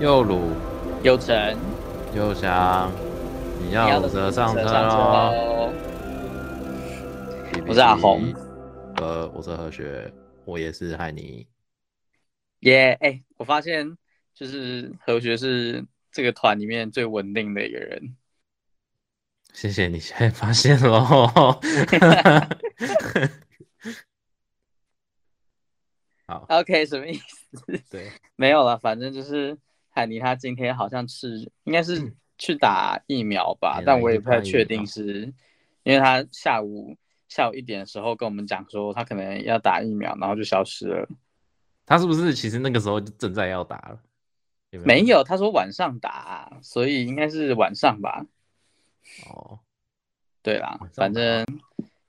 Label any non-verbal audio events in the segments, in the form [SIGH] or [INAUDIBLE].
又鲁，又成，又翔，你要车上车喽！我是阿红，呃，我是何学，我也是海尼。耶，哎，我发现就是何学是这个团里面最稳定的一个人。谢谢你，现在发现喽。[LAUGHS] 好，OK，什么意思？对，没有了，反正就是。海尼他今天好像是应该是去打疫苗吧，嗯、但我也不太确定是，是因为他下午下午一点的时候跟我们讲说他可能要打疫苗，然后就消失了。他是不是其实那个时候就正在要打了？有没有，没有，他说晚上打，所以应该是晚上吧。哦，对啦，反正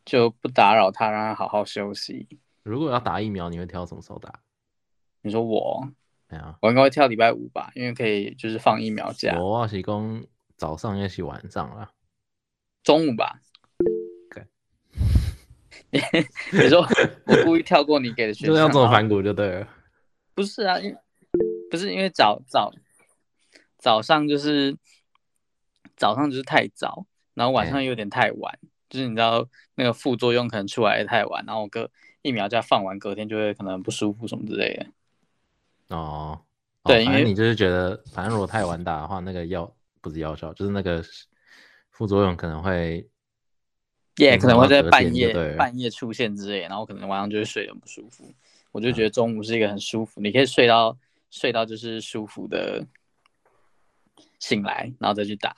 就不打扰他，让他好好休息。如果要打疫苗，你会挑什么时候打？你说我？啊、我应该会跳礼拜五吧，因为可以就是放疫苗假。我是讲早上也是晚上啦，中午吧。对，[LAUGHS] 你说我故意跳过你给的选项，[LAUGHS] 就要做反骨就对了。不是啊，因不是因为早早早上就是早上就是太早，然后晚上有点太晚，欸、就是你知道那个副作用可能出来的太晚，然后我隔疫苗假放完，隔天就会可能不舒服什么之类的。哦，对，因为你就是觉得，反正如果太晚打的话，那个药不是药效，就是那个副作用可能会，也、yeah, 可能会在半夜半夜出现之类，然后可能晚上就会睡得不舒服。我就觉得中午是一个很舒服，嗯、你可以睡到睡到就是舒服的醒来，然后再去打。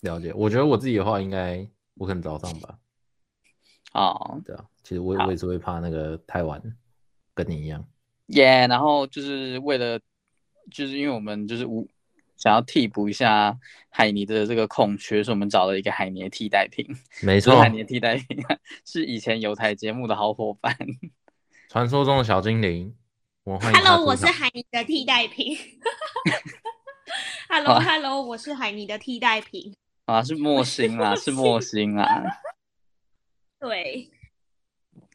了解，我觉得我自己的话，应该我可能早上吧。哦，对啊，其实我我也是会怕那个太晚，跟你一样。耶，yeah, 然后就是为了，就是因为我们就是无想要替补一下海尼的这个空缺，所以我们找了一个海尼的替代品。没错，海尼的替代品是以前有台节目的好伙伴，[LAUGHS] 传说中的小精灵。我欢迎 Hello，我是海尼的替代品。[LAUGHS] Hello，Hello，我是海尼的替代品。啊，是莫星啊，是莫星啊。[LAUGHS] 对，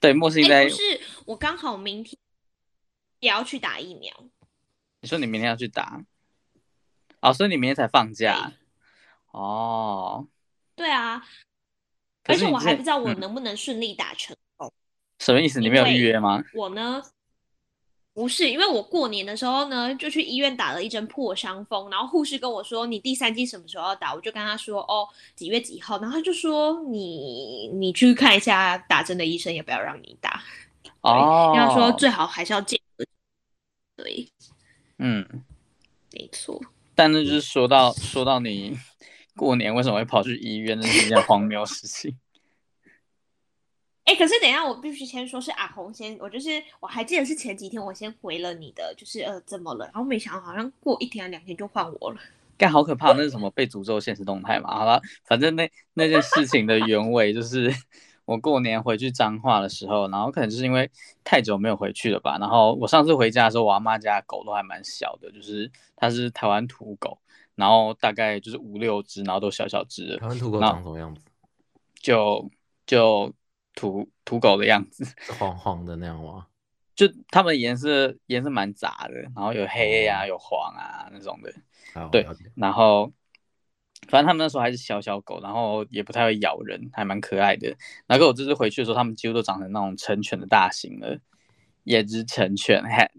对，莫星在。不是，我刚好明天。也要去打疫苗。你说你明天要去打？哦，所以你明天才放假？哦，对啊。而且我还不知道我能不能顺利打成功。嗯。什么意思？你没有预约吗？我呢？不是，因为我过年的时候呢，就去医院打了一针破伤风，然后护士跟我说：“你第三剂什么时候要打？”我就跟他说：“哦，几月几号？”然后他就说：“你你去看一下打针的医生，也不要让你打？”哦，他说最好还是要见。对，嗯，没错。但那就是说到说到你过年为什么会跑去医院，那是一件荒谬事情。哎、欸，可是等一下，我必须先说，是阿红先，我就是我还记得是前几天我先回了你的，就是呃怎么了？然后没想到好像过一天两天就换我了，干好可怕！那是什么被诅咒现实动态嘛？好了，反正那那件事情的原委就是。我过年回去彰化的时候，然后可能就是因为太久没有回去了吧。然后我上次回家的时候，我阿妈家的狗都还蛮小的，就是它是台湾土狗，然后大概就是五六只，然后都小小只的。台湾土狗长什么样子？就就土土狗的样子，黄黄的那样吗？[LAUGHS] 就它们颜色颜色蛮杂的，然后有黑啊，有黄啊那种的。对，然后。反正他们那时候还是小小狗，然后也不太会咬人，还蛮可爱的。然后我这次回去的时候，他们几乎都长成那种成犬的大型了，也是成犬，还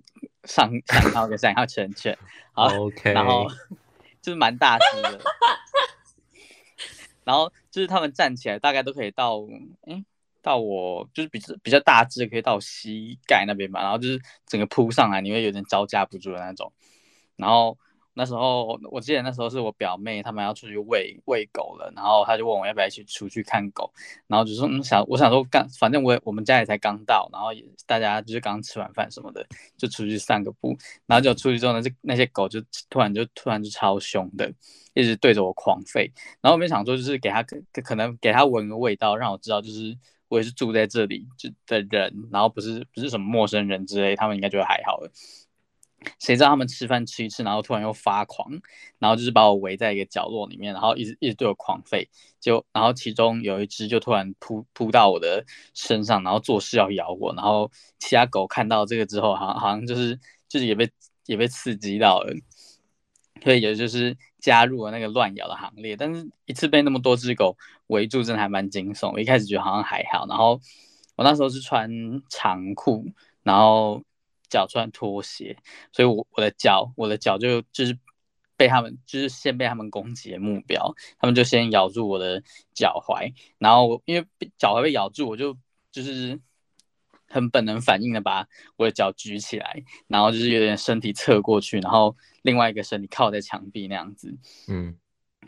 上上号个三号成犬，好，[LAUGHS] OK，然后就是蛮大只的。然后就是他们站起来大概都可以到，哎，到我就是比较比较大只，可以到膝盖那边吧。然后就是整个扑上来，你会有点招架不住的那种。然后。那时候我记得那时候是我表妹他们要出去喂喂狗了，然后他就问我要不要一起出去看狗，然后就说嗯想我想说刚反正我我们家也才刚到，然后也大家就是刚吃完饭什么的，就出去散个步，然后就出去之后呢，这那些狗就突然就突然就超凶的，一直对着我狂吠，然后我没想说就是给它可可能给它闻个味道，让我知道就是我也是住在这里就的人，然后不是不是什么陌生人之类，他们应该就还好了。谁知道他们吃饭吃一次，然后突然又发狂，然后就是把我围在一个角落里面，然后一直一直对我狂吠，就然后其中有一只就突然扑扑到我的身上，然后做事要咬我，然后其他狗看到这个之后，好像好像就是就是也被也被刺激到了，所以也就是加入了那个乱咬的行列。但是一次被那么多只狗围住，真的还蛮惊悚。我一开始觉得好像还好，然后我那时候是穿长裤，然后脚穿拖鞋，所以我我的脚我的脚就就是被他们就是先被他们攻击的目标，他们就先咬住我的脚踝，然后因为脚踝被咬住，我就就是。很本能反应的把我的脚举起来，然后就是有点身体侧过去，然后另外一个身体靠在墙壁那样子。嗯，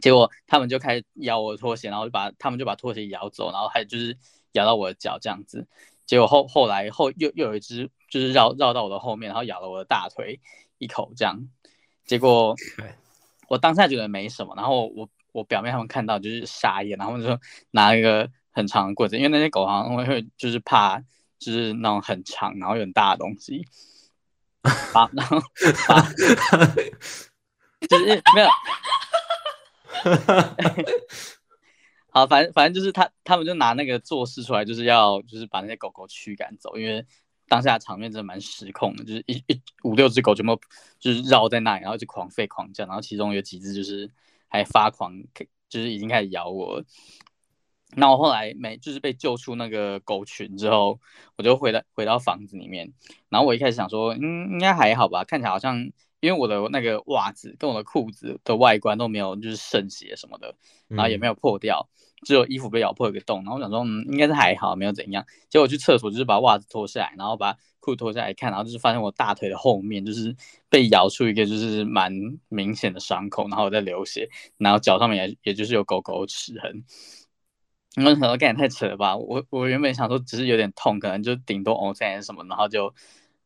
结果他们就开始咬我的拖鞋，然后就把他们就把拖鞋咬走，然后还就是咬到我的脚这样子。结果后后来后又又有一只就是绕绕到我的后面，然后咬了我的大腿一口这样。结果我当下觉得没什么，然后我我表妹他们看到就是傻眼，然后就拿一个很长的棍子，因为那些狗好像会就是怕。就是那种很长，然后有很大的东西，[LAUGHS] 把，然后把，[LAUGHS] 就是没有，[LAUGHS] 好，反正反正就是他他们就拿那个做事出来，就是要就是把那些狗狗驱赶走，因为当下场面真的蛮失控的，就是一一五六只狗全部就是绕在那里，然后就狂吠狂叫，然后其中有几只就是还发狂，就是已经开始咬我。那我后来没就是被救出那个狗群之后，我就回到回到房子里面。然后我一开始想说，嗯，应该还好吧，看起来好像因为我的那个袜子跟我的裤子的外观都没有就是渗血什么的，然后也没有破掉，只有衣服被咬破一个洞。然后我想说，嗯，应该是还好，没有怎样。结果去厕所就是把袜子脱下来，然后把裤脱下来看，然后就是发现我大腿的后面就是被咬出一个就是蛮明显的伤口，然后我在流血，然后脚上面也也就是有狗狗齿痕。你们可能感觉太扯了吧？我我原本想说只是有点痛，可能就顶多凹陷什么，然后就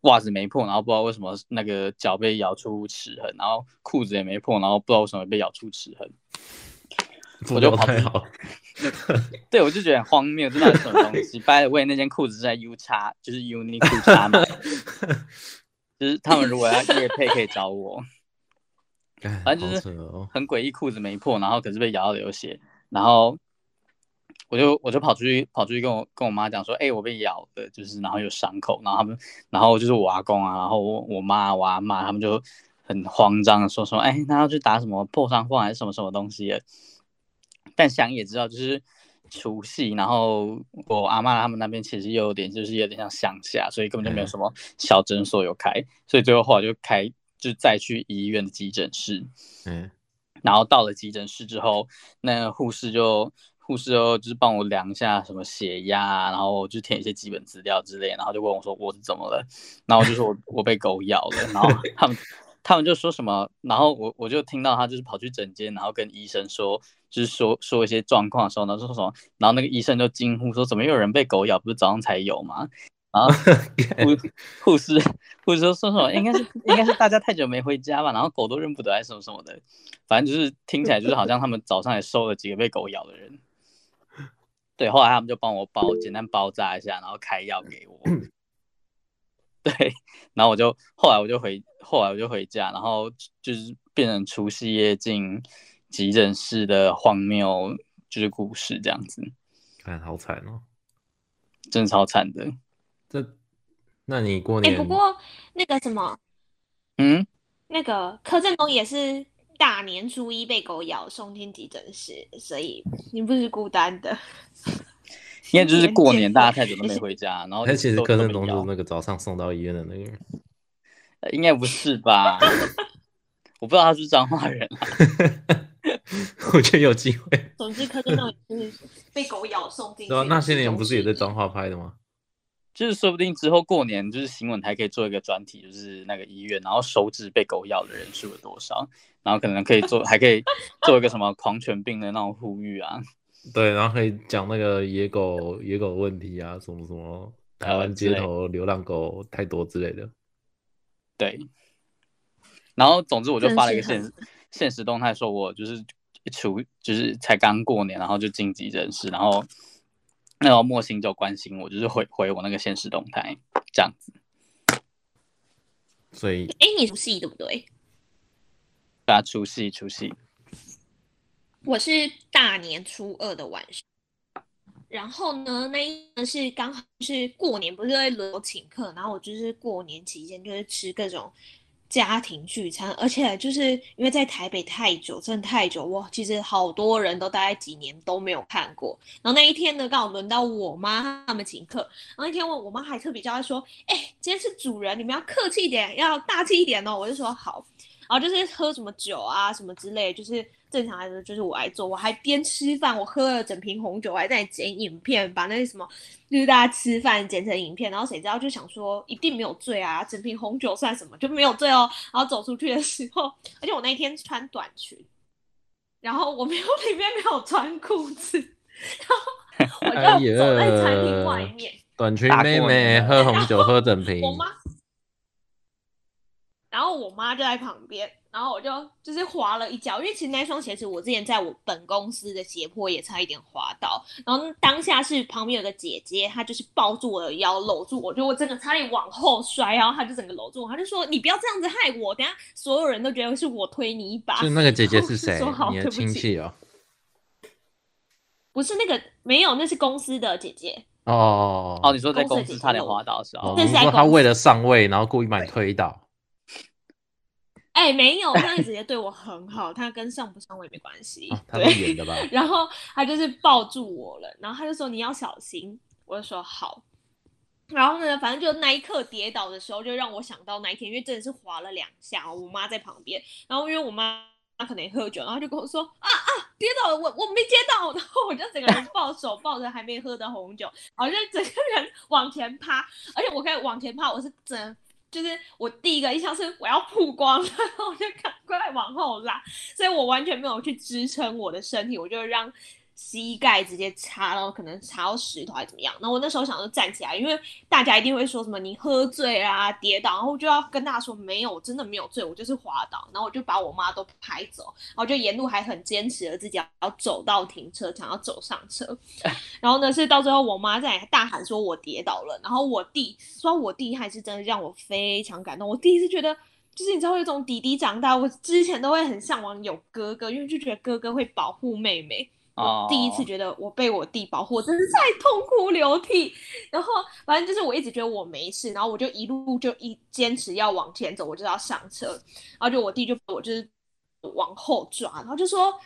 袜子没破，然后不知道为什么那个脚被咬出齿痕，然后裤子也没破，然后不知道为什么被咬出齿痕。我就跑太好，[LAUGHS] 对，我就觉得很荒谬，这到底什么东西？By the way，那件裤子是在 U 叉，就是 Uniqlo 叉嘛，[LAUGHS] 就是他们如果要夜配可以找我。[LAUGHS] 反正就是很诡异，裤子没破，然后可是被咬到流血，然后。我就我就跑出去跑出去跟我跟我妈讲说，哎、欸，我被咬的，就是然后有伤口，然后他们，然后就是我阿公啊，然后我我妈我阿妈他们就很慌张的说说，哎、欸，那要去打什么破伤风还是什么什么东西？但想也知道，就是除夕，然后我阿妈他们那边其实又有点就是有点像乡下，所以根本就没有什么小诊所有开，所以最后后来就开就再去医院的急诊室，嗯，然后到了急诊室之后，那护士就。护士哦，就是帮我量一下什么血压，然后就填一些基本资料之类，然后就问我说我是怎么了，然后我就说我我被狗咬了，然后他们他们就说什么，然后我我就听到他就是跑去诊间，然后跟医生说，就是说说一些状况的时候呢，说什么，然后那个医生就惊呼说怎么又有人被狗咬，不是早上才有吗？然后 [LAUGHS] 护护士护士说说什么，应该是应该是大家太久没回家吧，然后狗都认不得还是什么什么的，反正就是听起来就是好像他们早上也收了几个被狗咬的人。对，后来他们就帮我包，简单包扎一下，然后开药给我。对，然后我就后来我就回，后来我就回家，然后就是变成除夕夜进急诊室的荒谬，就是故事这样子。看，好惨哦，真的超惨的。这，那你过年？哎，不过那个什么，嗯，那个柯震东也是。大年初一被狗咬送进急诊室，所以你不是孤单的。因为就是过年大家太久都没 [LAUGHS] 回家，然后他其实柯震东就是那个早上送到医院的那个人，应该不是吧？[LAUGHS] 我不知道他是彰化人，[LAUGHS] 我觉得有机会。总之柯震东就是被狗咬送进。对啊，那些年不是也在彰化拍的吗？就是说不定之后过年，就是新闻台可以做一个专题，就是那个医院，然后手指被狗咬的人数有多少，然后可能可以做，还可以做一个什么狂犬病的那种呼吁啊。对，然后可以讲那个野狗野狗问题啊，什么什么台湾街头流浪狗太多之类的。对。然后总之我就发了一个现现实动态，说我就是一出就是才刚过年，然后就晋级人事，然后。那个莫心就关心我，就是回回我那个现实动态这样子。所以，哎，你除夕对不对？对啊，除夕除夕。我是大年初二的晚上。然后呢，那一个是刚好是过年，不是会轮流请客，然后我就是过年期间就是吃各种家庭聚餐，而且就是因为在台北太久，真的太久哇！其实好多人都大概几年都没有看过。然后那一天呢，刚好轮到我妈他们请客。然后那天我我妈还特别交代说：“哎、今天是主人，你们要客气一点，要大气一点哦。”我就说好。然后就是喝什么酒啊，什么之类，就是。正常来说就是我来做，我还边吃饭，我喝了整瓶红酒，我还在剪影片，把那些什么就是大家吃饭剪成影片，然后谁知道就想说一定没有醉啊，整瓶红酒算什么就没有醉哦。然后走出去的时候，而且我那一天穿短裙，然后我没有 [LAUGHS] 里面没有穿裤子，然后我就走在餐厅外面，哎、短裙妹妹喝红酒喝整瓶，我妈，然后我妈就在旁边。然后我就就是滑了一跤，因为其实那双鞋子我之前在我本公司的斜坡也差一点滑倒。然后当下是旁边有个姐姐，她就是抱住我的腰，搂住我，就我真的差点往后摔，然后她就整个搂住我，她就说：“你不要这样子害我，等下所有人都觉得是我推你一把。”就那个姐姐是谁？你的亲戚哦？不是那个，没有，那是公司的姐姐。哦哦，你说在公司差点滑倒是吧？你说她为了上位，然后故意把你推倒。哎、欸，没有，那个姐姐对我很好，他跟上不上位没关系。他是演的吧？[LAUGHS] 然后他就是抱住我了，然后他就说你要小心，我就说好。然后呢，反正就那一刻跌倒的时候，就让我想到那一天，因为真的是滑了两下，我妈在旁边，然后因为我妈她可能喝酒，然后就跟我说啊啊，跌倒了，我我没接到，[LAUGHS] 然后我就整个人抱手抱着还没喝的红酒，然后就整个人往前趴，而且我可以往前趴，我是真。就是我第一个印象是我要曝光，[LAUGHS] 然后我就赶快往后拉，所以我完全没有去支撑我的身体，我就让。膝盖直接插到，可能插到石头还是怎么样？那我那时候想说站起来，因为大家一定会说什么你喝醉啊、跌倒，然后我就要跟大家说没有，我真的没有醉，我就是滑倒。然后我就把我妈都拍走，然后就沿路还很坚持的自己要走到停车场，要走上车。[LAUGHS] 然后呢，是到最后我妈在大喊说我跌倒了，然后我弟说我弟还是真的让我非常感动。我第一次觉得，就是你知道有一种弟弟长大，我之前都会很向往有哥哥，因为就觉得哥哥会保护妹妹。我第一次觉得我被我弟保护，我真是在痛哭流涕。然后反正就是我一直觉得我没事，然后我就一路就一坚持要往前走，我就要上车。然后就我弟就我就是往后抓，然后就说：“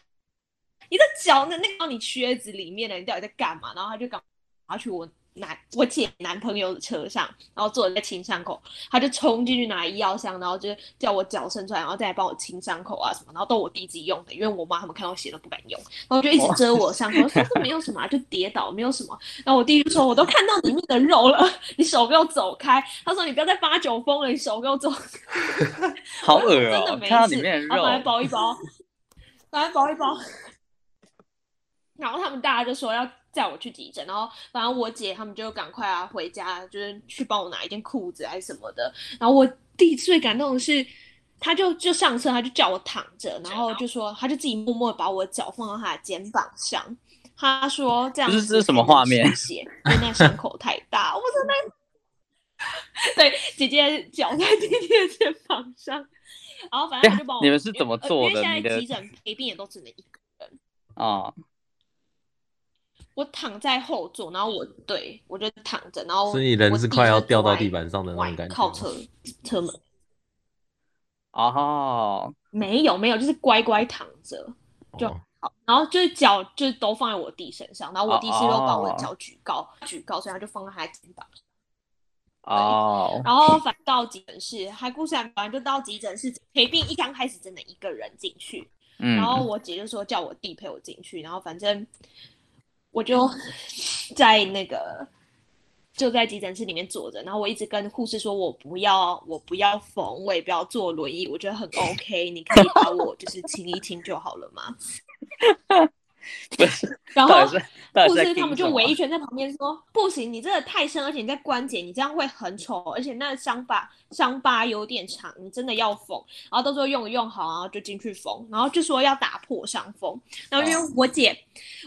你的脚呢？那个你靴子里面的，你到底在干嘛？”然后他就赶拿去我。男我姐男朋友的车上，然后坐在清伤口，他就冲进去拿医药箱，然后就叫我脚伸出来，然后再来帮我清伤口啊什么，然后都我弟自己用的，因为我妈他们看到血都不敢用，然后就一直遮我伤口，说这没有什么啊，就跌倒没有什么。然后我弟就说，我都看到里面的肉了，你手给我走开。他说你不要再发酒疯了，你手给我走开。[LAUGHS] 好恶哦，真的没事，看到里面的肉，来包一包，来包一包。[LAUGHS] 然后他们大家就说要。载我去急诊，然后反正我姐他们就赶快啊回家，就是去帮我拿一件裤子还是什么的。然后我弟最感动的是，他就就上车，他就叫我躺着，然后就说他就自己默默把我脚放到他的肩膀上，他说这样子这是什么画面？血，因为那伤口太大，我真的。[LAUGHS] 对，姐姐脚在弟弟的肩膀上，然后反正他就帮我。你们是怎么做的？因为现在急诊陪病也都只能一个人啊。我躺在后座，然后我对我就躺着，然后所以人是快要掉到地板上的那种感觉，靠车车门。哦，没有没有，就是乖乖躺着就好，哦、然后就是脚就是都放在我弟身上，然后我弟是又把我的脚举高、哦、举高，所以他就放在他的肩膀上。哦，然后反到急诊室，还故事还完，就到急诊室陪病，一刚开始真的一个人进去，嗯、然后我姐就说叫我弟陪我进去，然后反正。我就 [LAUGHS] 在那个就在急诊室里面坐着，然后我一直跟护士说，我不要，我不要缝，我也不要坐轮椅，我觉得很 OK，你可以把我就是亲一亲就好了嘛？不 [LAUGHS] 是，然后护士他们就围一圈在旁边说：“不行，你这个太深，而且你在关节，你这样会很丑，而且那个伤疤伤疤有点长，你真的要缝。”然后到时候用一用好，然后就进去缝，然后就说要打破伤风。然后因为我姐，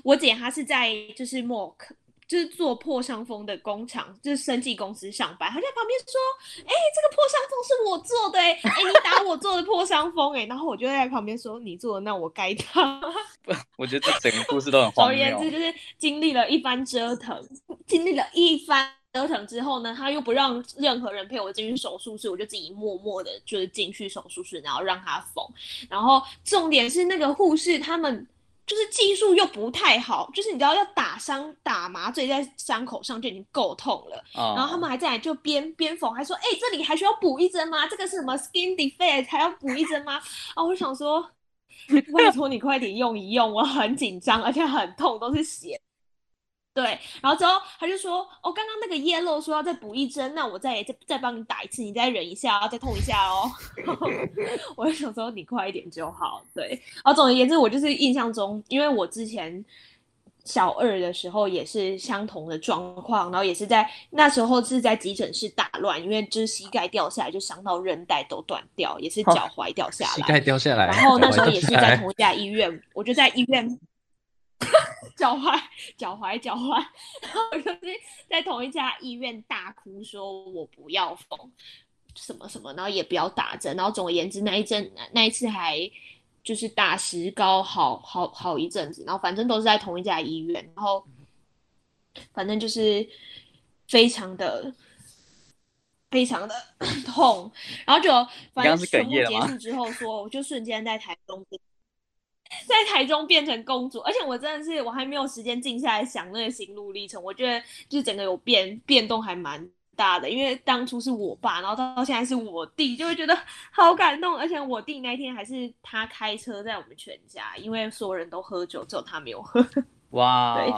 我姐她是在就是默克。就是做破伤风的工厂，就是生技公司上班。他在旁边说：“哎、欸，这个破伤风是我做的、欸，哎、欸，你打我做的破伤风、欸，哎。”然后我就在旁边说：“你做的，那我该打。”不，我觉得这整个故事都很荒谬。总而言之，就是经历了一番折腾，经历了一番折腾之后呢，他又不让任何人陪我进去手术室，我就自己默默的，就是进去手术室，然后让他缝。然后重点是那个护士他们就是技术又不太好，就是你知道要打伤打麻醉在伤口上就已经够痛了，哦、然后他们还在来就边边缝，还说：“哎、欸，这里还需要补一针吗？这个是什么 skin defect 还要补一针吗？” [LAUGHS] 啊，我想说，[LAUGHS] 拜托你快点用一用，我很紧张，而且很痛，都是血。对，然后之后他就说：“哦，刚刚那个 yellow 说要再补一针，那我再再再帮你打一次，你再忍一下，再痛一下哦。[LAUGHS] ”我就想说你快一点就好。对，然后总而言之，我就是印象中，因为我之前小二的时候也是相同的状况，然后也是在那时候是在急诊室打乱，因为就是膝盖掉下来就伤到韧带都断掉，也是脚踝掉下来，膝盖掉下来。然后那时候也是在同一家医院，我就在医院。[LAUGHS] 脚踝，脚踝，脚踝，[LAUGHS] 然后就是在同一家医院大哭，说我不要缝什么什么，然后也不要打针，然后总而言之那一阵那一次还就是打石膏好好好一阵子，然后反正都是在同一家医院，然后反正就是非常的非常的痛，[LAUGHS] 然后就反正全部结束之后说，我就瞬间在台中。[LAUGHS] 在台中变成公主，而且我真的是我还没有时间静下来想那个心路历程。我觉得就是整个有变变动还蛮大的，因为当初是我爸，然后到现在是我弟，就会觉得 [LAUGHS] 好感动。而且我弟那天还是他开车在我们全家，因为所有人都喝酒，只有他没有喝。[LAUGHS] 哇，对，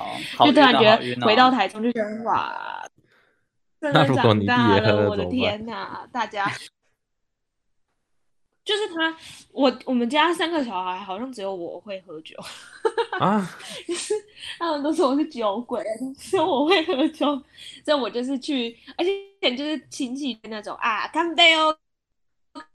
就突然觉得回到台中就觉得哇，真的长大了，我的天哪，大家。就是他，我我们家三个小孩好像只有我会喝酒啊，[LAUGHS] 就是他们都说我是酒鬼，说我会喝酒，所以我就是去，而且就是亲戚那种啊，干杯哦，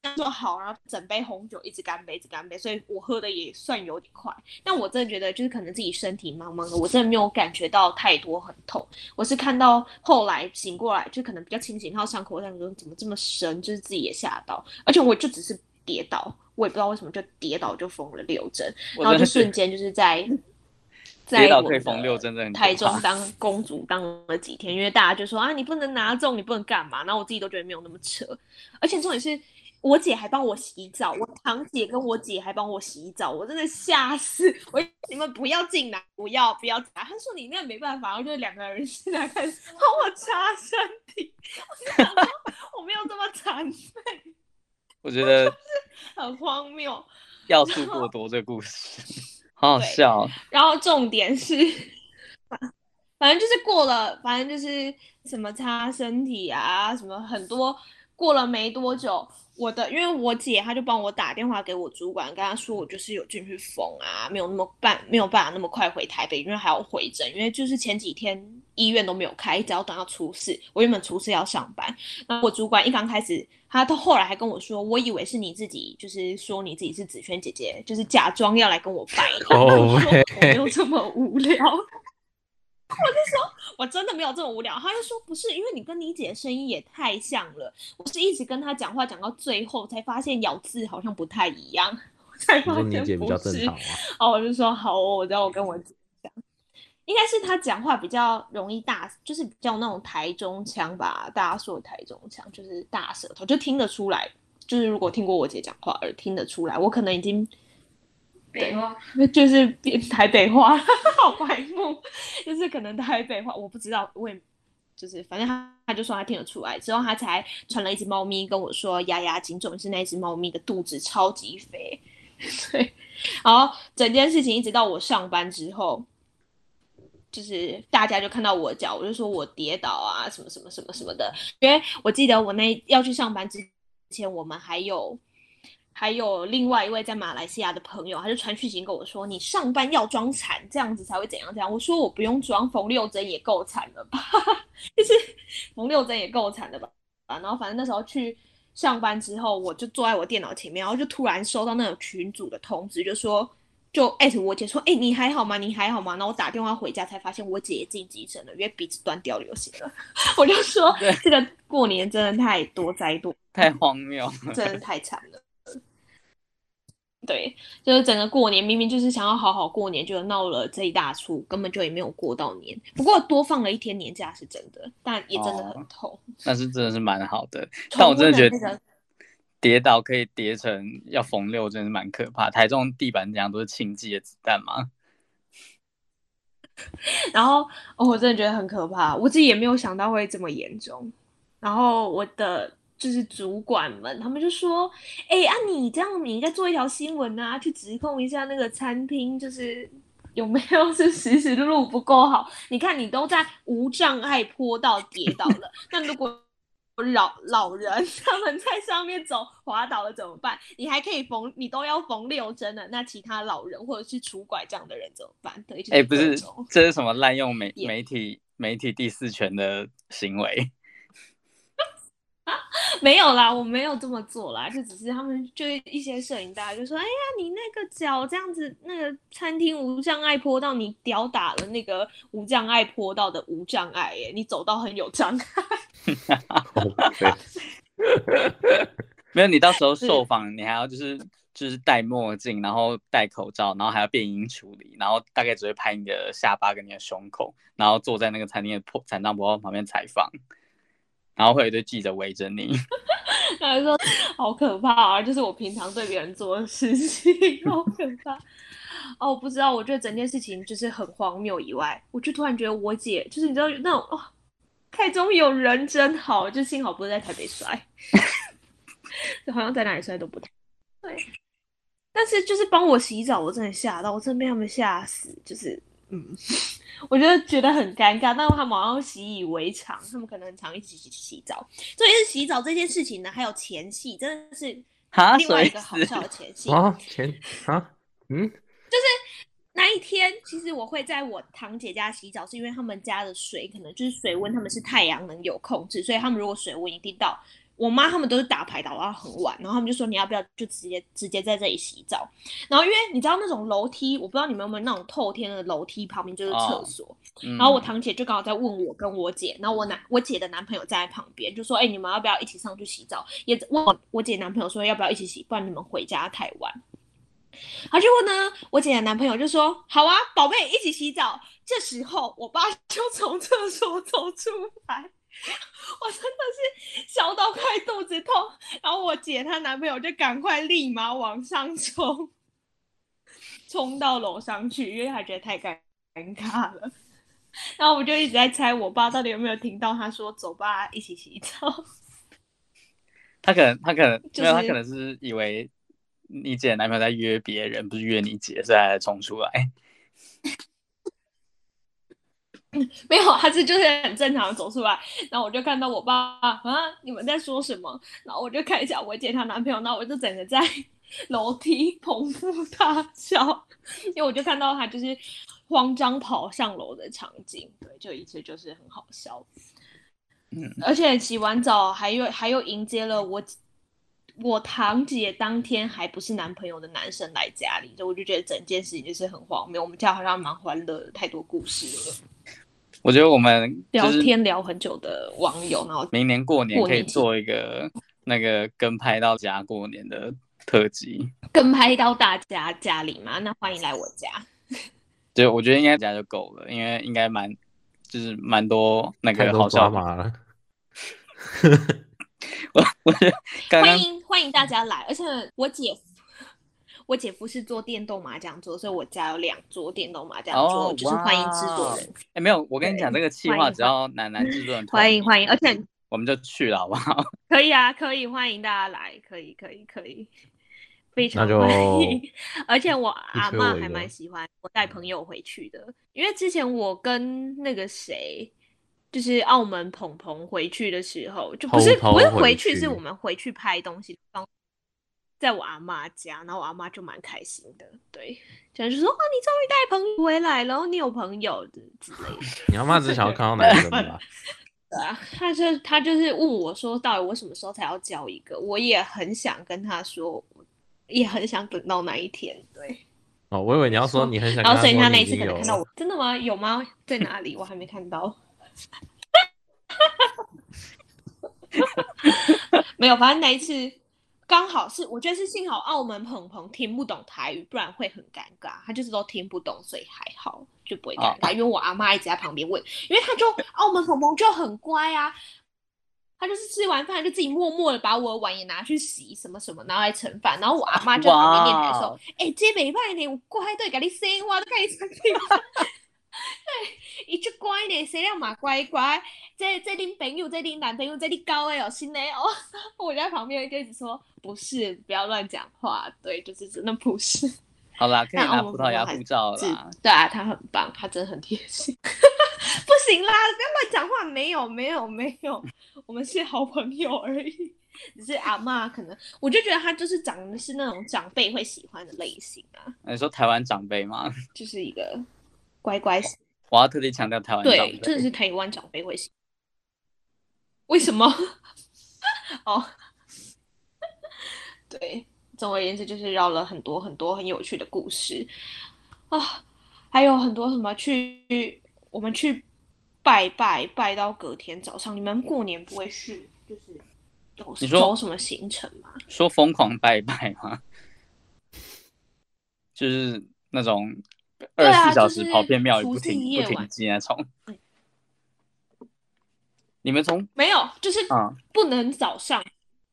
刚说好，然后整杯红酒一直干杯，一直干杯，所以我喝的也算有点快。但我真的觉得，就是可能自己身体茫茫的，我真的没有感觉到太多很痛。我是看到后来醒过来，就可能比较清醒，然后伤口上说怎么这么深，就是自己也吓到，而且我就只是。跌倒，我也不知道为什么就跌倒就缝了六针，然后就瞬间就是在 [LAUGHS] 在我的台中当公主当了几天，因为大家就说啊，你不能拿重，你不能干嘛，然后我自己都觉得没有那么扯，而且重点是我姐还帮我洗澡，我堂姐跟我姐还帮我洗澡，我真的吓死，我你们不要进来，不要不要进来，他说你那没办法，然后就两个人现在开始帮我擦身体，我就想说我没有这么残废。[LAUGHS] 我觉得很荒谬，要素过多这故事，好好笑。然后重点是，反正就是过了，反正就是什么擦身体啊，什么很多，过了没多久。我的，因为我姐她就帮我打电话给我主管，跟她说我就是有进去缝啊，没有那么办，没有办法那么快回台北，因为还要回诊，因为就是前几天医院都没有开，只要等到初四，我原本初四要上班。然后我主管一刚开始，他到后来还跟我说，我以为是你自己，就是说你自己是子萱姐姐，就是假装要来跟我拜年。Oh, 我说我没有这么无聊。[LAUGHS] 我就说，我真的没有这么无聊。他就说，不是，因为你跟你姐的声音也太像了。我是一直跟他讲话讲到最后，才发现咬字好像不太一样，我才发现不是。你姐比较正常啊。[LAUGHS] 哦，我就说好哦，我知道我跟我姐讲，应该是他讲话比较容易大，就是比较那种台中腔吧。大家说的台中腔就是大舌头，就听得出来。就是如果听过我姐讲话而听得出来，我可能已经。对，就是变台北话，[LAUGHS] 好白目，就是可能台北话，我不知道，我也就是反正他他就说他听得出来，之后他才传了一只猫咪跟我说，丫丫警总是那只猫咪的肚子超级肥，[LAUGHS] 对，然后整件事情一直到我上班之后，就是大家就看到我脚，我就说我跌倒啊，什么什么什么什么的，因为我记得我那要去上班之前，我们还有。还有另外一位在马来西亚的朋友，他就传讯息跟我说：“你上班要装惨，这样子才会怎样怎样。”我说：“我不用装，缝六针也够惨了吧？[LAUGHS] 就是缝六针也够惨了吧？”啊然后反正那时候去上班之后，我就坐在我电脑前面，然后就突然收到那种群组的通知，就说就艾特我姐说：“哎、欸，你还好吗？你还好吗？”然后我打电话回家才发现我姐也进急诊了，因为鼻子断掉流血了。[LAUGHS] 我就说：“这个过年真的太多灾多，太荒谬，真的太惨了。”对，就是整个过年明明就是想要好好过年，就闹了这一大出，根本就也没有过到年。不过多放了一天年假是真的，但也真的很痛。那、哦、是真的是蛮好的，但我真的觉得跌倒可以跌成要缝六，真的是蛮可怕。台中地板这样都是庆忌的子弹吗？[LAUGHS] 然后、哦、我真的觉得很可怕，我自己也没有想到会这么严重。然后我的。就是主管们，他们就说：“哎、欸，啊，你这样，你应该做一条新闻啊，去指控一下那个餐厅，就是有没有 [LAUGHS] 是实时路不够好？你看你都在无障碍坡道跌倒了，那如果老老人他们在上面走滑倒了怎么办？你还可以缝，你都要缝六针了，那其他老人或者是拄拐杖的人怎么办？对，哎、欸，不是，这是什么滥用媒媒体媒体第四权的行为？”没有啦，我没有这么做啦，就只是他们就一些摄影大家就说：“哎呀，你那个脚这样子，那个餐厅无障碍坡道，你屌打了那个无障碍坡道的无障碍耶，你走到很有障碍。[LAUGHS] ”没有，你到时候受访，你还要就是就是戴墨镜，然后戴口罩，然后还要变音处理，然后大概只会拍你的下巴跟你的胸口，然后坐在那个餐厅的破残障坡道旁边采访。然后会有一堆记者围着你，[LAUGHS] 他说：“好可怕啊！就是我平常对别人做的事情，[LAUGHS] 好可怕。”哦，我不知道，我觉得整件事情就是很荒谬。以外，我就突然觉得我姐就是你知道那种哦，台中有人真好，就幸好不是在台北摔，就 [LAUGHS] 好像在哪里摔都不太对。但是就是帮我洗澡，我真的吓到，我真的被他们吓死，就是嗯。我觉得觉得很尴尬，但是他们好像习以为常，他们可能很常一起洗洗澡。所以是洗澡这件事情呢，还有前戏，真的是另外一个好笑的前戏啊前啊嗯，就是那一天，其实我会在我堂姐家洗澡，是因为他们家的水可能就是水温，他们是太阳能有控制，所以他们如果水温一定到。我妈他们都是打牌打到很晚，然后他们就说，你要不要就直接直接在这里洗澡？然后因为你知道那种楼梯，我不知道你们有没有那种透天的楼梯旁边就是厕所。Oh, 然后我堂姐就刚好在问我跟我姐，然后我男我姐的男朋友站在旁边，就说：“哎、欸，你们要不要一起上去洗澡？”也问我姐男朋友说要不要一起洗，不然你们回家太晚。好，结果呢，我姐的男朋友就说：“好啊，宝贝，一起洗澡。”这时候我爸就从厕所走出来。[LAUGHS] 我真的是笑到快肚子痛，然后我姐她男朋友就赶快立马往上冲，冲到楼上去，因为他觉得太尴尴尬了。然后我就一直在猜，我爸到底有没有听到他说“走吧，一起洗澡”。他可能，他可能，[LAUGHS] 就是、没有，他可能是以为你姐男朋友在约别人，不是约你姐，所以才冲出来。[LAUGHS] 没有，他是就是很正常的走出来，然后我就看到我爸啊，你们在说什么？然后我就看一下我姐她男朋友，然后我就整个在 [LAUGHS] 楼梯捧腹大笑，因为我就看到他就是慌张跑上楼的场景，对，就一切就是很好笑。嗯，而且洗完澡还有还有迎接了我我堂姐当天还不是男朋友的男生来家里，就我就觉得整件事情就是很荒谬。我们家好像蛮欢乐的，太多故事了。我觉得我们聊天聊很久的网友，然后明年过年可以做一个那个跟拍到家过年的特辑，跟拍到大家家里嘛？那欢迎来我家。对，我觉得应该家就够了，因为应该蛮就是蛮多那个好笑嘛了。[LAUGHS] 我我刚刚欢迎欢迎大家来，而且我姐。我姐夫是做电动麻将桌，所以我家有两桌电动麻将桌，oh, 就是欢迎制作人。哎、欸，没有，我跟你讲，这个企划只要楠楠制作人欢迎欢迎，而且我们就去了，好不好？[LAUGHS] 可以啊，可以欢迎大家来，可以可以可以，非常欢迎。而且我 [LAUGHS] 阿妈还蛮喜欢我带朋友回去的，因为之前我跟那个谁，就是澳门鹏鹏回去的时候，就不是不是回去，是我们回去拍东西。在我阿妈家，然后我阿妈就蛮开心的，对，就说啊，你终于带朋友回来了，你有朋友的之类的。[LAUGHS] 你阿妈只想要看到男生吧？[LAUGHS] 对啊，他就他就是问我说，到底我什么时候才要交一个？我也很想跟他说，也很想等到那一天。对，哦，我以为你要说你很想，然后所以他那一次可能看到我，真的吗？有吗？在哪里？我还没看到。[LAUGHS] 没有，反正那一次。刚好是，我觉得是幸好澳门鹏鹏听不懂台语，不然会很尴尬。他就是都听不懂，所以还好就不会尴尬。哦、因为我阿妈一直在旁边问，因为他就澳门鹏鹏就很乖啊，他就是吃完饭就自己默默的把我的碗也拿去洗什么什么，然后来盛饭。然后我阿妈就在旁边念台说：“哎哇，这没办法，我乖对，给你生我都可以生对，[LAUGHS] 一句乖呢，谁让嘛乖乖？这这恁朋友，这恁男朋友，这里高哎哦，新的哦。[LAUGHS] 我在旁边就一直说，不是，不要乱讲话。对，就是真的不是。好啦，可以拿葡萄牙护照了。对啊，他很棒，他真的很贴心。[LAUGHS] 不行啦，不要乱讲话。没有，没有，没有，我们是好朋友而已。只是阿嬷可能，我就觉得他就是长的是那种长辈会喜欢的类型啊。你说台湾长辈吗？就是一个。乖乖，我要特地强调台湾对，真的是台湾长辈会写。为什么？[LAUGHS] 哦，对，总而言之就是绕了很多很多很有趣的故事啊，还有很多什么去我们去拜拜拜到隔天早上，你们过年不会去就是有走什么行程吗？说疯狂拜拜吗？就是那种。二十四小时跑遍庙宇不停不停机那种。你们从没有，就是不能早上，嗯、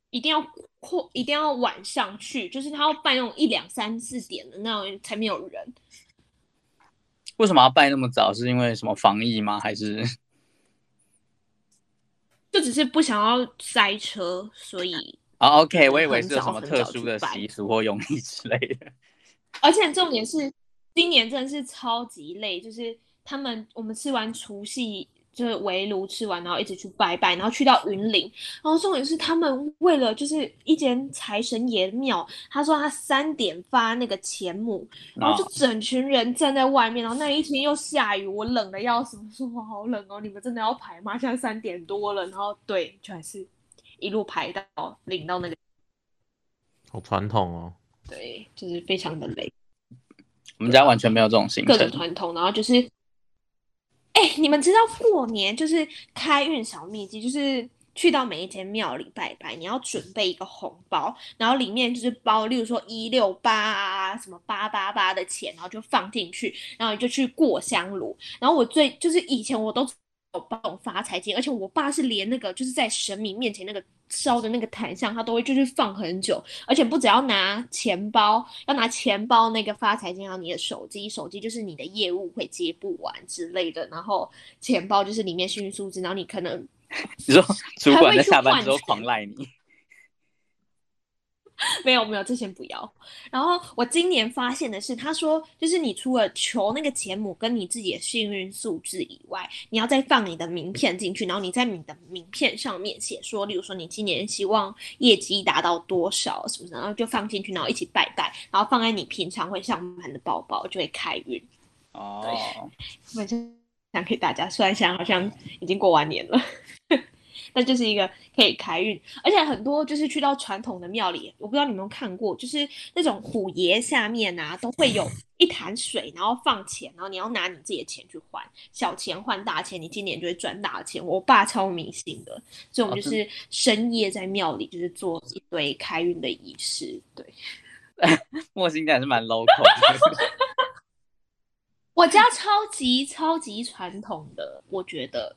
一定要或一定要晚上去，就是他要办那种一两三四点的那种才没有人。为什么要拜那么早？是因为什么防疫吗？还是就只是不想要塞车，所以啊？OK，我以为是有什么特殊的习俗或用意之类的。而且重点是。今年真的是超级累，就是他们我们吃完除夕就是围炉吃完，然后一直去拜拜，然后去到云林，然后重点是他们为了就是一间财神爷庙，他说他三点发那个钱母，然后就整群人站在外面，然后那一天又下雨，我冷的要死，我说我好冷哦，你们真的要排吗？现在三点多了，然后对，就还是一路排到领到那个，好传统哦，对，就是非常的累。我们家完全没有这种行程，各种传统，然后就是，哎、欸，你们知道过年就是开运小秘籍，就是去到每一间庙里拜拜，你要准备一个红包，然后里面就是包，例如说一六八啊，什么八八八的钱，然后就放进去，然后你就去过香炉。然后我最就是以前我都有包发财金，而且我爸是连那个就是在神明面前那个。烧的那个檀香，他都会就是放很久，而且不只要拿钱包，要拿钱包那个发财金，还有你的手机，手机就是你的业务会接不完之类的，然后钱包就是里面幸运数字，然后你可能你说主管在下班之后狂赖你。没 [LAUGHS] 有没有，这先不要。然后我今年发现的是，他说就是你除了求那个钱母跟你自己的幸运数字以外，你要再放你的名片进去，然后你在你的名片上面写说，例如说你今年希望业绩达到多少，是不是？然后就放进去，然后一起拜拜，然后放在你平常会上班的包包，就会开运。哦，对，我想给大家算一下，好像已经过完年了。那就是一个可以开运，而且很多就是去到传统的庙里，我不知道你们有没有看过，就是那种虎爷下面啊，都会有一潭水，然后放钱，然后你要拿你自己的钱去换，小钱换大钱，你今年就会赚大钱。我爸超迷信的，这种就是深夜在庙里就是做一堆开运的仪式。对，[LAUGHS] 莫心感是蛮 local 的。[LAUGHS] 我家超级超级传统的，我觉得。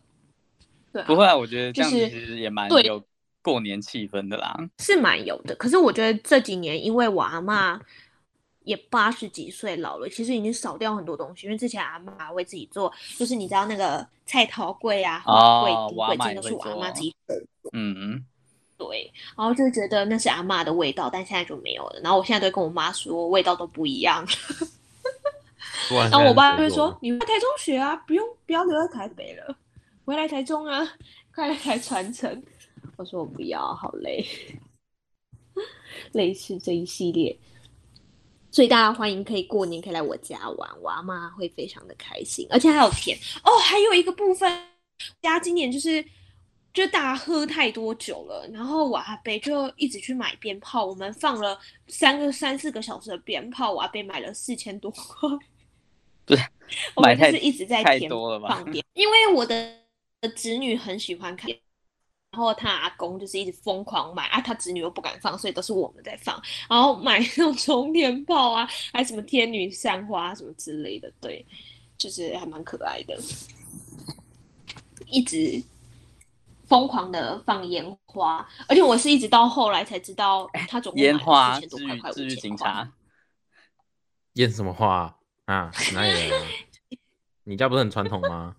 啊、不会啊，我觉得这样子其实也蛮有过年气氛的啦，是蛮有的。可是我觉得这几年，因为我阿妈也八十几岁老了，其实已经少掉很多东西。因为之前阿妈会自己做，就是你知道那个菜头柜啊、花粿、底粿，真的是我阿妈自己做。嗯嗯，对。然后就觉得那是阿妈的味道，但现在就没有了。然后我现在都跟我妈说，味道都不一样。然后我爸就会说：“你在台中学啊，不用不要留在台北了。”回来台中啊，[LAUGHS] 快来台传承。我说我不要，好累。[LAUGHS] 类似这一系列，所以大家欢迎可以过年可以来我家玩，我阿妈会非常的开心，而且还有甜哦。还有一个部分，家今年就是就大家喝太多酒了，然后我阿伯就一直去买鞭炮，我们放了三个三四个小时的鞭炮，我阿伯买了四千多块。不是，[LAUGHS] 我们就是一直在填放鞭，因为我的。侄女很喜欢看，然后他阿公就是一直疯狂买啊，他侄女又不敢放，所以都是我们在放。然后买那种充电炮啊，还什么天女散花什么之类的，对，就是还蛮可爱的。一直疯狂的放烟花，而且我是一直到后来才知道，他总共买了四千多块块五千块。烟什么花啊？哪里人？[LAUGHS] 你家不是很传统吗？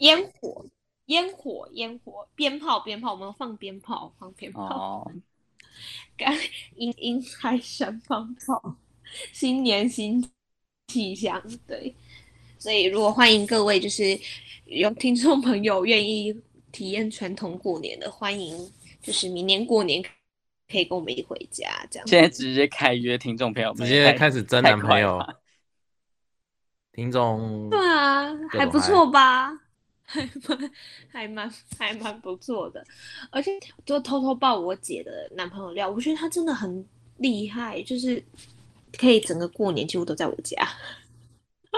烟火。烟火，烟火，鞭炮，鞭炮，我们放鞭炮，放鞭炮。[LAUGHS] 干迎迎财神放炮，新年新气象，对。所以，如果欢迎各位，就是有听众朋友愿意体验传统过年的，欢迎，就是明年过年可以跟我们一起回家，这样。现在直接开约听众朋友，直接开始征男朋友。听众，对啊，还不错吧？还蛮 [LAUGHS] 还蛮还蛮不错的，而且就偷偷爆我姐的男朋友料，我觉得他真的很厉害，就是可以整个过年几乎都在我家。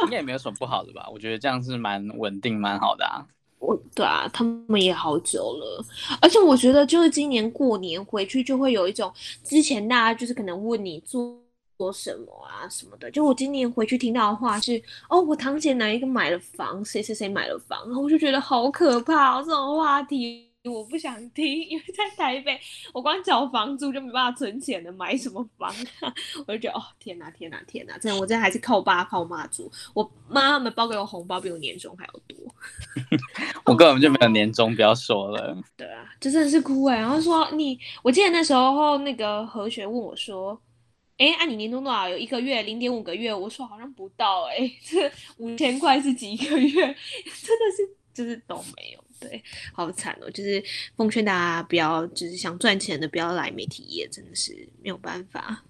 应该也没有什么不好的吧？我觉得这样是蛮稳定、蛮好的啊。我对啊，他们也好久了，而且我觉得就是今年过年回去就会有一种，之前大家就是可能问你做。说什么啊什么的，就我今年回去听到的话是，哦，我堂姐哪一个买了房，谁谁谁买了房，然后我就觉得好可怕哦，这种话题我不想听，因为在台北，我光缴房租就没办法存钱的，买什么房啊？[LAUGHS] 我就觉得哦，天哪，天哪，天哪，真的，我真的还是靠爸靠妈住，我妈他们包给我红包比我年终还要多，[LAUGHS] 我根本就没有年终，不要说了。对啊，就真的是哭哎，然后说你，我记得那时候那个何雪问我说。哎，按、啊、你年终多少？有一个月零点五个月，我说好像不到哎，这 [LAUGHS] 五千块是几个月？[LAUGHS] 真的是就是都没有，对，好惨哦！就是奉劝大家不要，就是想赚钱的不要来媒体业，真的是没有办法。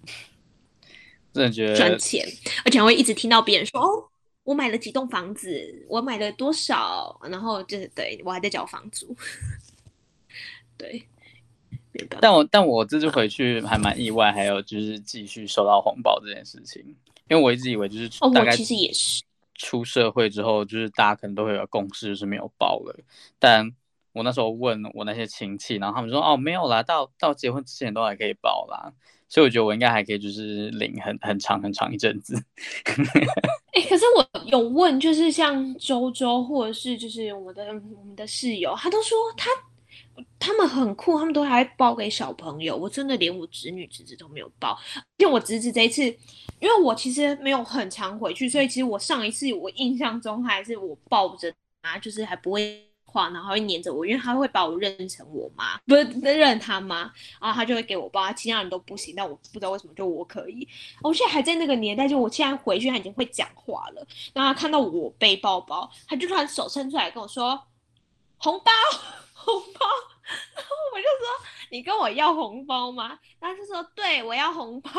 [LAUGHS] 真的觉得赚钱，而且会一直听到别人说哦，我买了几栋房子，我买了多少，然后就是对我还在交房租，对。但我但我这次回去还蛮意外，还有就是继续收到红包这件事情，因为我一直以为就是大概其实也是出社会之后，就是大家可能都会有共识，就是没有包了。但我那时候问我那些亲戚，然后他们说哦没有啦，到到结婚之前都还可以包啦，所以我觉得我应该还可以就是领很很长很长一阵子。哎、欸，可是我有问，就是像周周或者是就是我的我们的室友，他都说他。他们很酷，他们都还包给小朋友。我真的连我侄女侄子都没有包，就我侄子这一次，因为我其实没有很常回去，所以其实我上一次我印象中还是我抱着他，就是还不会晃，然后会黏着我，因为他会把我认成我妈，不是认他妈，然后他就会给我包，其他人都不行。但我不知道为什么就我可以。我现在还在那个年代，就我现在回去他已经会讲话了，然后他看到我背包包，他就突然手伸出来跟我说红包。红包，然后我就说：“你跟我要红包吗？”他就说：“对，我要红包。”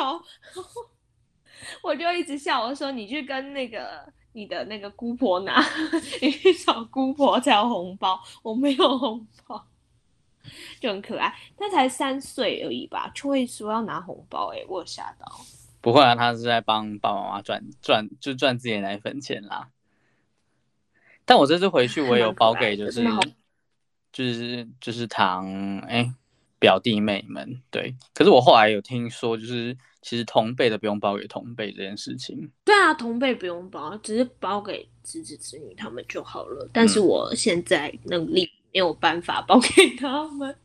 然后 [LAUGHS] 我就一直笑，我说：“你去跟那个你的那个姑婆拿，[LAUGHS] 你去找姑婆才有红包，我没有红包。”就很可爱，他才三岁而已吧，就会说要拿红包，欸，哎，我吓到。不会啊，他是在帮爸爸妈妈赚赚，就赚自己的奶粉钱啦。但我这次回去，我也有包给就是。就是就是堂哎、欸、表弟妹们对，可是我后来有听说，就是其实同辈的不用包给同辈这件事情。对啊，同辈不用包，只是包给侄子侄女他们就好了。但是我现在能力没有办法包给他们，嗯、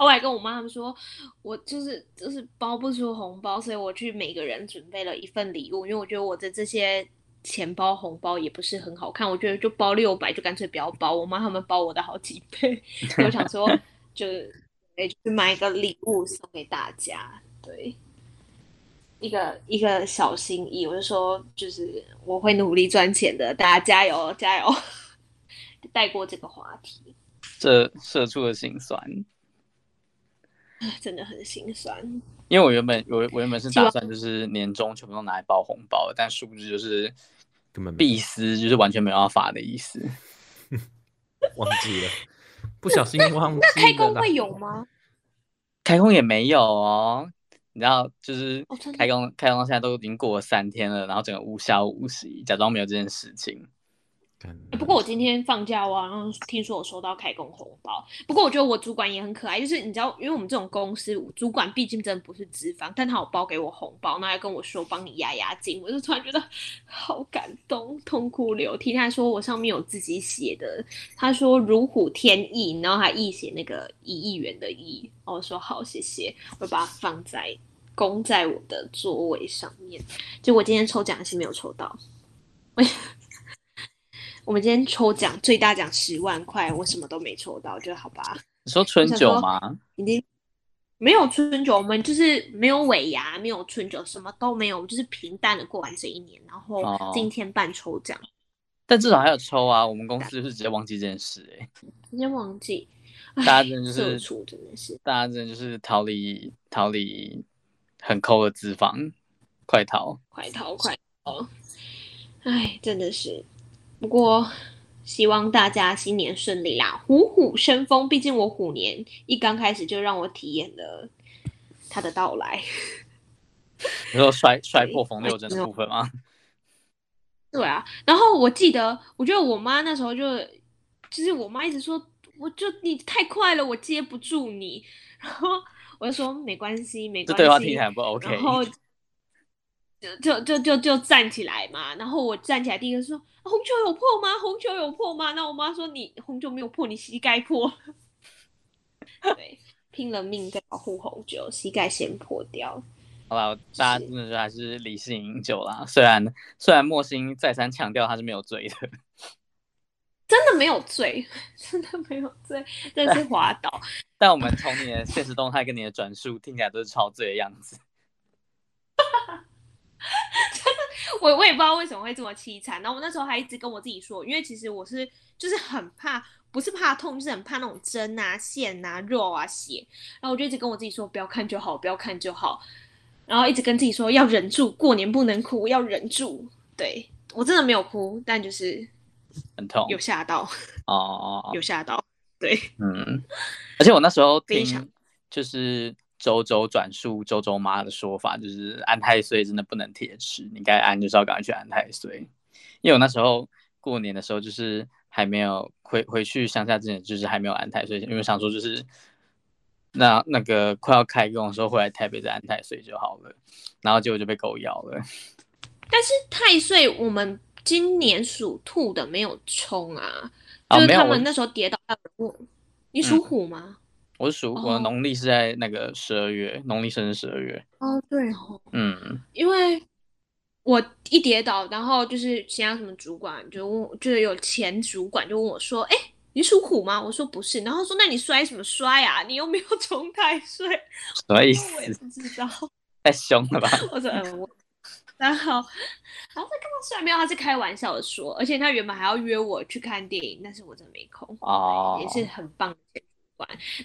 我还跟我妈他们说，我就是就是包不出红包，所以我去每个人准备了一份礼物，因为我觉得我的这些。钱包红包也不是很好看，我觉得就包六百就干脆不要包。我妈他们包我的好几倍，[LAUGHS] 我想说 [LAUGHS] 就哎去买一个礼物送给大家，对，一个一个小心意。我就说就是我会努力赚钱的，大家加油加油。[LAUGHS] 带过这个话题，这社畜的心酸，真的很心酸。因为我原本我我原本是打算就是年终全部都拿来包红包，但殊不知就是。根本必须就是完全没有要发的意思，[LAUGHS] 忘记了，不小心忘记了。那开工会有吗？[LAUGHS] 开工也没有哦，你知道，就是开工开工现在都已经过了三天了，然后整个无消无息，假装没有这件事情。不过我今天放假，我好像听说我收到开工红包。不过我觉得我主管也很可爱，就是你知道，因为我们这种公司，主管毕竟真的不是资方，但他有包给我红包，那还跟我说帮你压压惊，我就突然觉得好感动，痛哭流涕。他还说我上面有自己写的，他说如虎添翼，然后还一写那个一亿元的亿。我说好，谢谢，我把它放在供在我的座位上面。结果今天抽奖还是没有抽到。我们今天抽奖最大奖十万块，我什么都没抽到，就好吧？你说春酒吗？已经没有春酒，我们就是没有尾牙，没有春酒，什么都没有，就是平淡的过完这一年。然后今天办抽奖，哦，但至少还有抽啊！我们公司就是直接忘记这件事，欸，哎，直接忘记，大家真的就是，真的是，大家真的就是逃离逃离很抠的脂肪，快逃，快逃，快逃！哎，真的是。不过，希望大家新年顺利啦，虎虎生风。毕竟我虎年一刚开始就让我体验了他的到来。你说摔摔破风六针的部分吗？[LAUGHS] 对啊。然后我记得，我觉得我妈那时候就，就是我妈一直说，我就你太快了，我接不住你。然后我就说没关系，没关系。这对话听起来不 OK。然后就就就就站起来嘛。然后我站起来，第一个说。红球有破吗？红球有破吗？那我妈说，你红球没有破，你膝盖破。[LAUGHS] 对，拼了命在保护红球，膝盖先破掉。好吧，大家真的是还是理性饮酒啦。虽然虽然莫心再三强调他是没有醉的，真的没有醉，[LAUGHS] 真的没有醉，但是滑倒。[LAUGHS] 但我们从你的现实动态跟你的转述听起来都是超醉的样子。[LAUGHS] 我我也不知道为什么会这么凄惨，然后我那时候还一直跟我自己说，因为其实我是就是很怕，不是怕痛，就是很怕那种针啊、线啊、肉啊、血，然后我就一直跟我自己说不要看就好，不要看就好，然后一直跟自己说要忍住，过年不能哭，要忍住。对，我真的没有哭，但就是很痛，有吓到哦，有吓到，对，嗯，而且我那时候听就是。周周转述周周妈的说法，就是安太岁真的不能铁齿，你该安就是要赶快去安太岁。因为我那时候过年的时候，就是还没有回回去乡下之前，就是还没有安太岁，因为想说就是那那个快要开工的时候回来台北再安太岁就好了，然后结果就被狗咬了。但是太岁我们今年属兔的没有冲啊，就是他们那时候跌倒，你属虎吗？嗯我是属我的农历是在那个十二月，农历生日十二月。哦，对哦，嗯，因为我一跌倒，然后就是其他什么主管就问，就是有前主管就问我说：“哎，你属虎吗？”我说：“不是。”然后说：“那你摔什么摔啊？你又没有冲太岁。”什么意思？我也不知道，[LAUGHS] 太凶了吧？我说：“嗯，我。”然后，然后他干嘛摔？没有，他是开玩笑的说，而且他原本还要约我去看电影，但是我真的没空。哦，也是很棒的。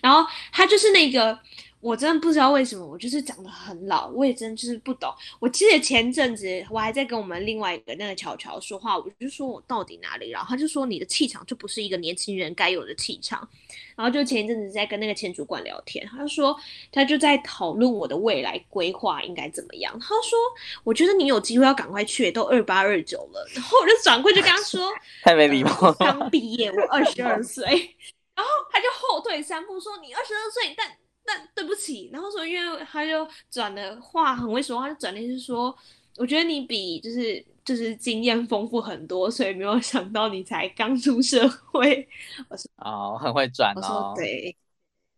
然后他就是那个，我真的不知道为什么，我就是长得很老，我也真的就是不懂。我记得前阵子我还在跟我们另外一个那个乔乔说话，我就说我到底哪里然后？他就说你的气场就不是一个年轻人该有的气场。然后就前一阵子在跟那个前主管聊天，他就说他就在讨论我的未来规划应该怎么样。他说我觉得你有机会要赶快去，都二八二九了。然后我就转过去跟他说，太没礼貌了。刚毕业，我二十二岁。然后他就后退三步说：“你二十二岁，但但对不起。”然后说：“因为他就转的话很会说话，他就转的是说，我觉得你比就是就是经验丰富很多，所以没有想到你才刚出社会。”我说：“哦，很会转哦。”我说：“对，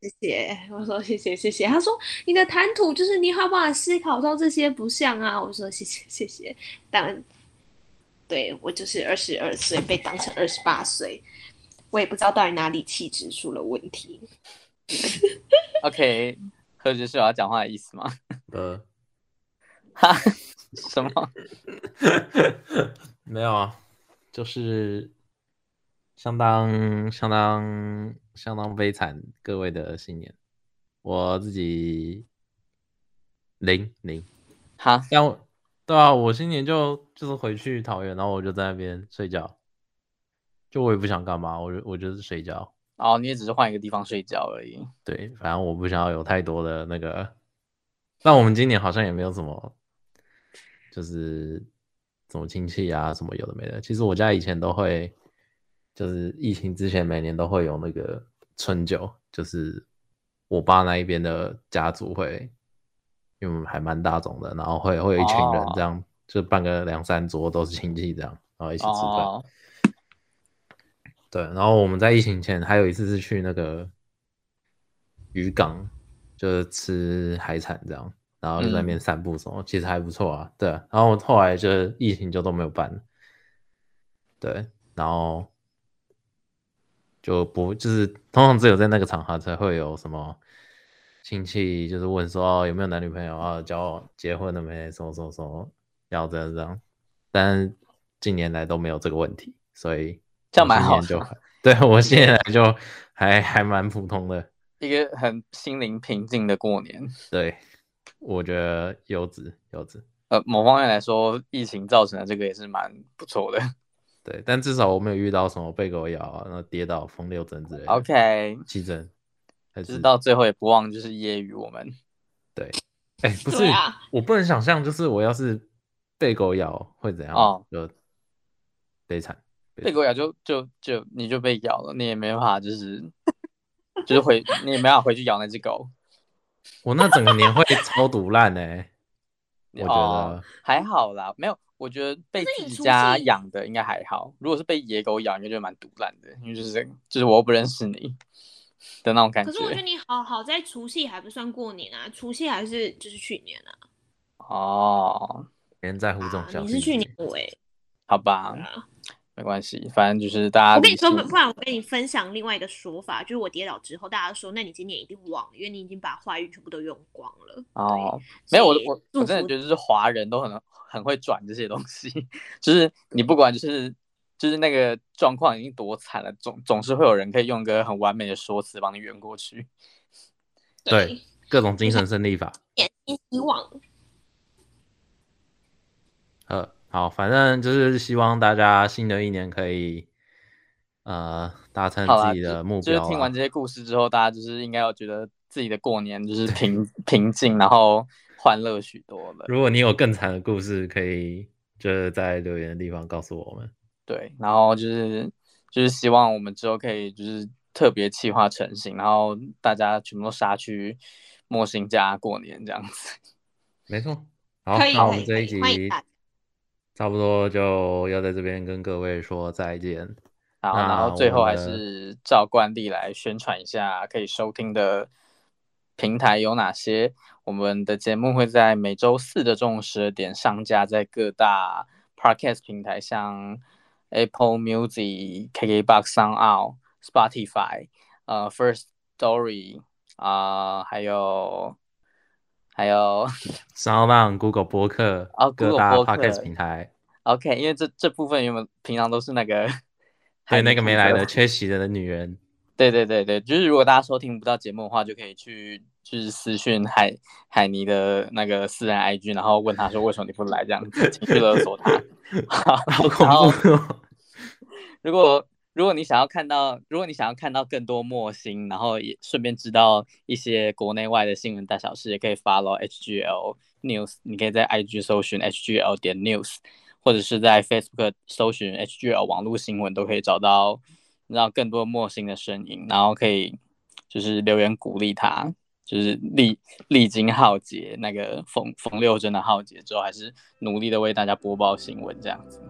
谢谢。”我说：“谢谢，谢谢。”他说：“你的谈吐就是你好不好思考到这些不像啊。”我说：“谢谢，谢谢。”但对我就是二十二岁被当成二十八岁。我也不知道到底哪里气质出了问题。[LAUGHS] OK，何爵是我要讲话的意思吗？呃，[LAUGHS] 哈，什么？[LAUGHS] 没有啊，就是相当相当相当悲惨，各位的新年，我自己零零，好，但我对啊，我新年就就是回去桃园，然后我就在那边睡觉。就我也不想干嘛，我就我就是睡觉。哦，你也只是换一个地方睡觉而已。对，反正我不想要有太多的那个。但我们今年好像也没有什么，就是什么亲戚啊，什么有的没的。其实我家以前都会就是疫情之前每年都会有那个春酒，就是我爸那一边的家族会，因为还蛮大众的，然后会会有一群人这样，哦、就办个两三桌都是亲戚这样，然后一起吃饭。哦、对，然后我们在疫情前还有一次是去那个渔港，就是吃海产这样。然后就在那边散步什么，嗯、其实还不错啊。对，然后后来就疫情就都没有办。对，然后就不就是通常只有在那个场合才会有什么亲戚就是问说、哦、有没有男女朋友啊，交结婚了没，什么什么什么要这样这样。但近年来都没有这个问题，所以这样蛮好就对我现在就还还蛮普通的，一个很心灵平静的过年。对。我觉得优质优质，呃，某方面来说，疫情造成的这个也是蛮不错的。[LAUGHS] 对，但至少我没有遇到什么被狗咬啊，然后跌倒风六针之类的。OK，七针，就是到最后也不忘就是揶揄我们。[LAUGHS] 对，哎、欸，不是，啊、我不能想象，就是我要是被狗咬会怎样？哦，就悲惨。被狗咬就就就你就被咬了，你也没办法，就是就是回你也没办法回去咬那只狗。[LAUGHS] 我那整个年会超毒烂呢，我觉得、哦、还好啦，没有，我觉得被自己家养的应该还好。如果是被野狗咬，应该就蛮毒烂的，因为就是就是我又不认识你的那种感觉。可是我觉得你好好在除夕还不算过年啊，除夕还是就是去年啊。哦，没人在乎这种小、啊、你是去年尾，好吧。没关系，反正就是大家。我跟你说，不然我跟你分享另外一个说法，就是我跌倒之后，大家说，那你今年一定忘了，因为你已经把坏运全部都用光了。哦，没有，我我我真的觉得就是华人都很很会转这些东西，[LAUGHS] 就是你不管就是就是那个状况已经多惨了，总总是会有人可以用个很完美的说辞帮你圆过去。对，对各种精神胜利法，点滴希望。呃。好，反正就是希望大家新的一年可以，呃，达成自己的目标。就是听完这些故事之后，大家就是应该要觉得自己的过年就是平平静，然后欢乐许多了。如果你有更惨的故事，可以就是在留言的地方告诉我们。对，然后就是就是希望我们之后可以就是特别企划成型，然后大家全部都杀去莫心家过年这样子。没错，好，那我们这一集。差不多就要在这边跟各位说再见。好，然后最后还是照惯例来宣传一下可以收听的平台有哪些。我们的节目会在每周四的中午十二点上架在各大 Podcast 平台，像 Apple Music、KKBox、SoundOut、Spotify、呃 First Story 啊、呃，还有。还有 [LAUGHS] SoundOn Google 播客哦，各大 Podcast 平台。OK，因为这这部分原本平常都是那个，[LAUGHS] 对那个没来的缺席的女人。对对对对，就是如果大家收听不到节目的话，就可以去就是私讯海海尼的那个私人 IG，然后问他说为什么你不来这样子，情绪勒索他。[LAUGHS] 好恐怖哦！如果如果你想要看到，如果你想要看到更多莫心，然后也顺便知道一些国内外的新闻大小事，也可以 follow HGL News。你可以在 IG 搜寻 HGL 点 News，或者是在 Facebook 搜寻 HGL 网络新闻，都可以找到让更多莫心的身影，然后可以就是留言鼓励他，就是历历经浩劫，那个缝缝六真的浩劫之后，还是努力的为大家播报新闻这样子。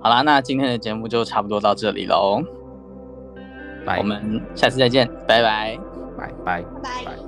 好啦，那今天的节目就差不多到这里喽。我们下次再见，拜拜，拜拜，拜拜。